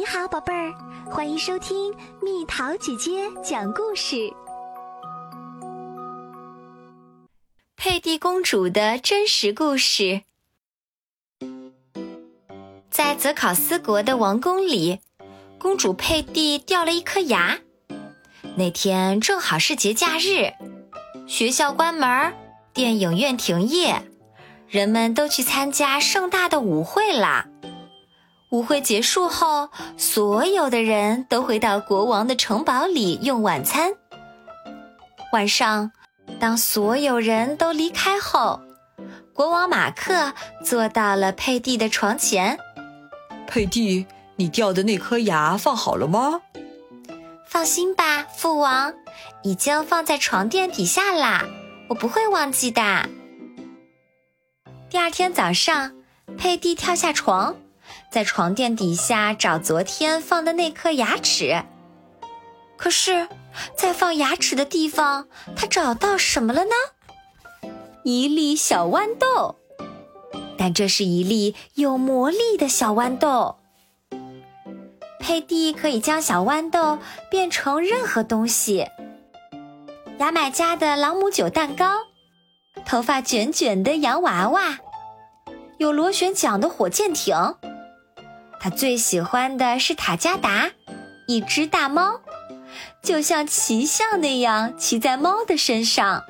你好，宝贝儿，欢迎收听蜜桃姐姐讲故事。佩蒂公主的真实故事，在泽考斯国的王宫里，公主佩蒂掉了一颗牙。那天正好是节假日，学校关门，电影院停业，人们都去参加盛大的舞会啦。舞会结束后，所有的人都回到国王的城堡里用晚餐。晚上，当所有人都离开后，国王马克坐到了佩蒂的床前。佩蒂，你掉的那颗牙放好了吗？放心吧，父王，已经放在床垫底下啦，我不会忘记的。第二天早上，佩蒂跳下床。在床垫底下找昨天放的那颗牙齿，可是，在放牙齿的地方，他找到什么了呢？一粒小豌豆，但这是一粒有魔力的小豌豆。佩蒂可以将小豌豆变成任何东西：牙买加的朗姆酒蛋糕，头发卷卷的洋娃娃，有螺旋桨的火箭艇。他最喜欢的是塔加达，一只大猫，就像骑象那样骑在猫的身上。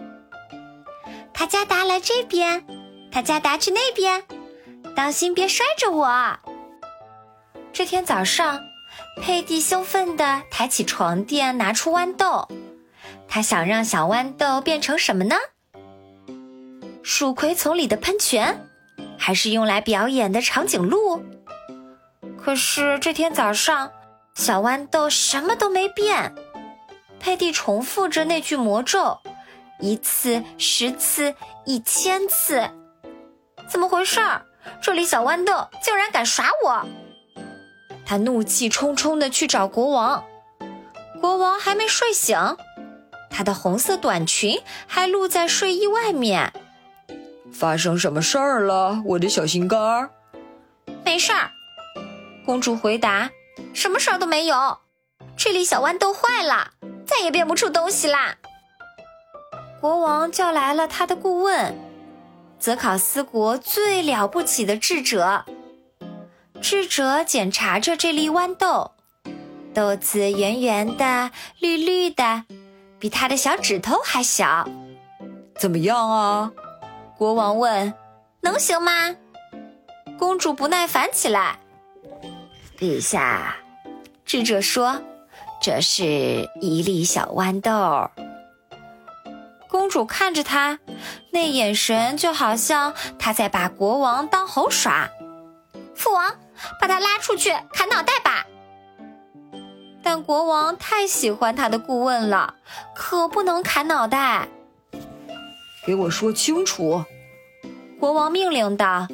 塔加达来这边，塔加达去那边，当心别摔着我。这天早上，佩蒂兴奋地抬起床垫，拿出豌豆。他想让小豌豆变成什么呢？鼠葵丛里的喷泉，还是用来表演的长颈鹿？可是这天早上，小豌豆什么都没变。佩蒂重复着那句魔咒，一次、十次、一千次。怎么回事儿？这里小豌豆竟然敢耍我！他怒气冲冲地去找国王。国王还没睡醒，他的红色短裙还露在睡衣外面。发生什么事儿了，我的小心肝儿？没事儿。公主回答：“什么事儿都没有，这里小豌豆坏了，再也变不出东西啦。”国王叫来了他的顾问，泽考斯国最了不起的智者。智者检查着这粒豌豆，豆子圆圆的、绿绿的，比他的小指头还小。怎么样啊？国王问：“能行吗？”公主不耐烦起来。陛下，智者说：“这是一粒小豌豆。”公主看着他，那眼神就好像他在把国王当猴耍。父王，把他拉出去砍脑袋吧！但国王太喜欢他的顾问了，可不能砍脑袋。给我说清楚！国王命令道。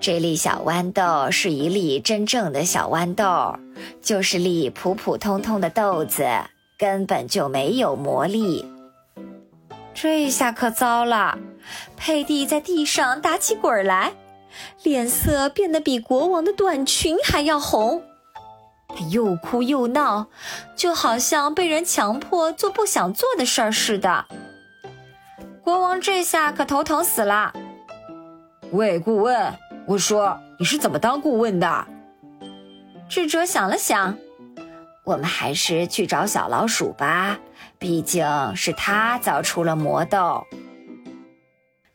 这粒小豌豆是一粒真正的小豌豆，就是粒普普通通的豆子，根本就没有魔力。这下可糟了，佩蒂在地上打起滚来，脸色变得比国王的短裙还要红。他又哭又闹，就好像被人强迫做不想做的事儿似的。国王这下可头疼死了。喂，顾问。我说：“你是怎么当顾问的？”智者想了想：“我们还是去找小老鼠吧，毕竟是他造出了魔豆。”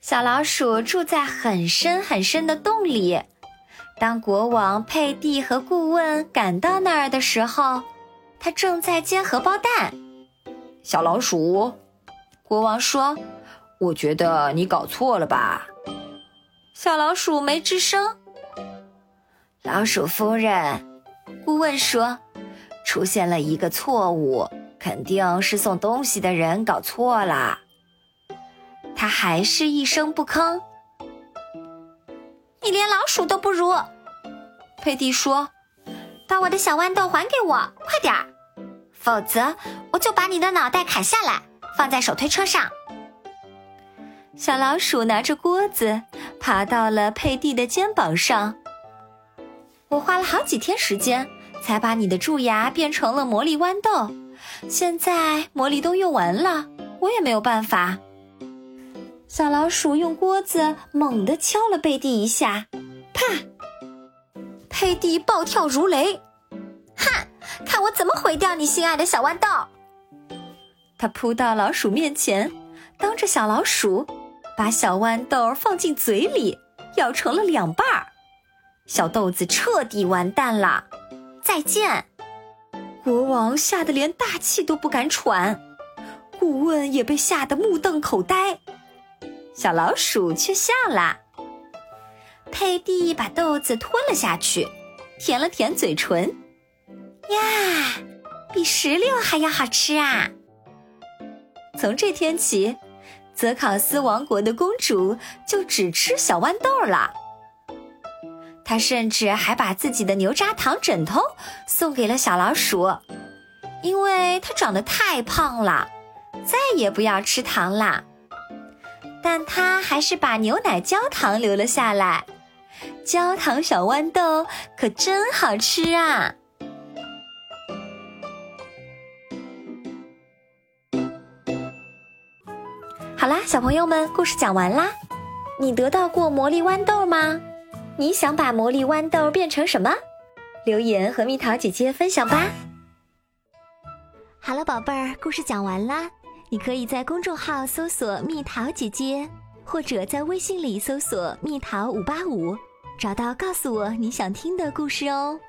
小老鼠住在很深很深的洞里。当国王佩蒂和顾问赶到那儿的时候，他正在煎荷包蛋。小老鼠，国王说：“我觉得你搞错了吧。”小老鼠没吱声。老鼠夫人，顾问说，出现了一个错误，肯定是送东西的人搞错了。他还是一声不吭。你连老鼠都不如，佩蒂说：“把我的小豌豆还给我，快点儿，否则我就把你的脑袋砍下来，放在手推车上。”小老鼠拿着锅子。爬到了佩蒂的肩膀上。我花了好几天时间才把你的蛀牙变成了魔力豌豆。现在魔力都用完了，我也没有办法。小老鼠用锅子猛地敲了贝蒂一下，啪！佩蒂暴跳如雷，哼，看我怎么毁掉你心爱的小豌豆！他扑到老鼠面前，当着小老鼠，把小豌豆放进嘴里，咬成了两半儿。小豆子彻底完蛋了，再见！国王吓得连大气都不敢喘，顾问也被吓得目瞪口呆。小老鼠却笑了。佩蒂把豆子吞了下去，舔了舔嘴唇，呀，比石榴还要好吃啊！从这天起，泽考斯王国的公主就只吃小豌豆了。她甚至还把自己的牛轧糖枕头送给了小老鼠，因为它长得太胖了，再也不要吃糖啦。但她还是把牛奶焦糖留了下来，焦糖小豌豆可真好吃啊！好啦，小朋友们，故事讲完啦。你得到过魔力豌豆吗？你想把魔力豌豆变成什么？留言和蜜桃姐姐分享吧。好了，宝贝儿，故事讲完啦。你可以在公众号搜索“蜜桃姐姐”，或者在微信里搜索“蜜桃五八五”，找到告诉我你想听的故事哦。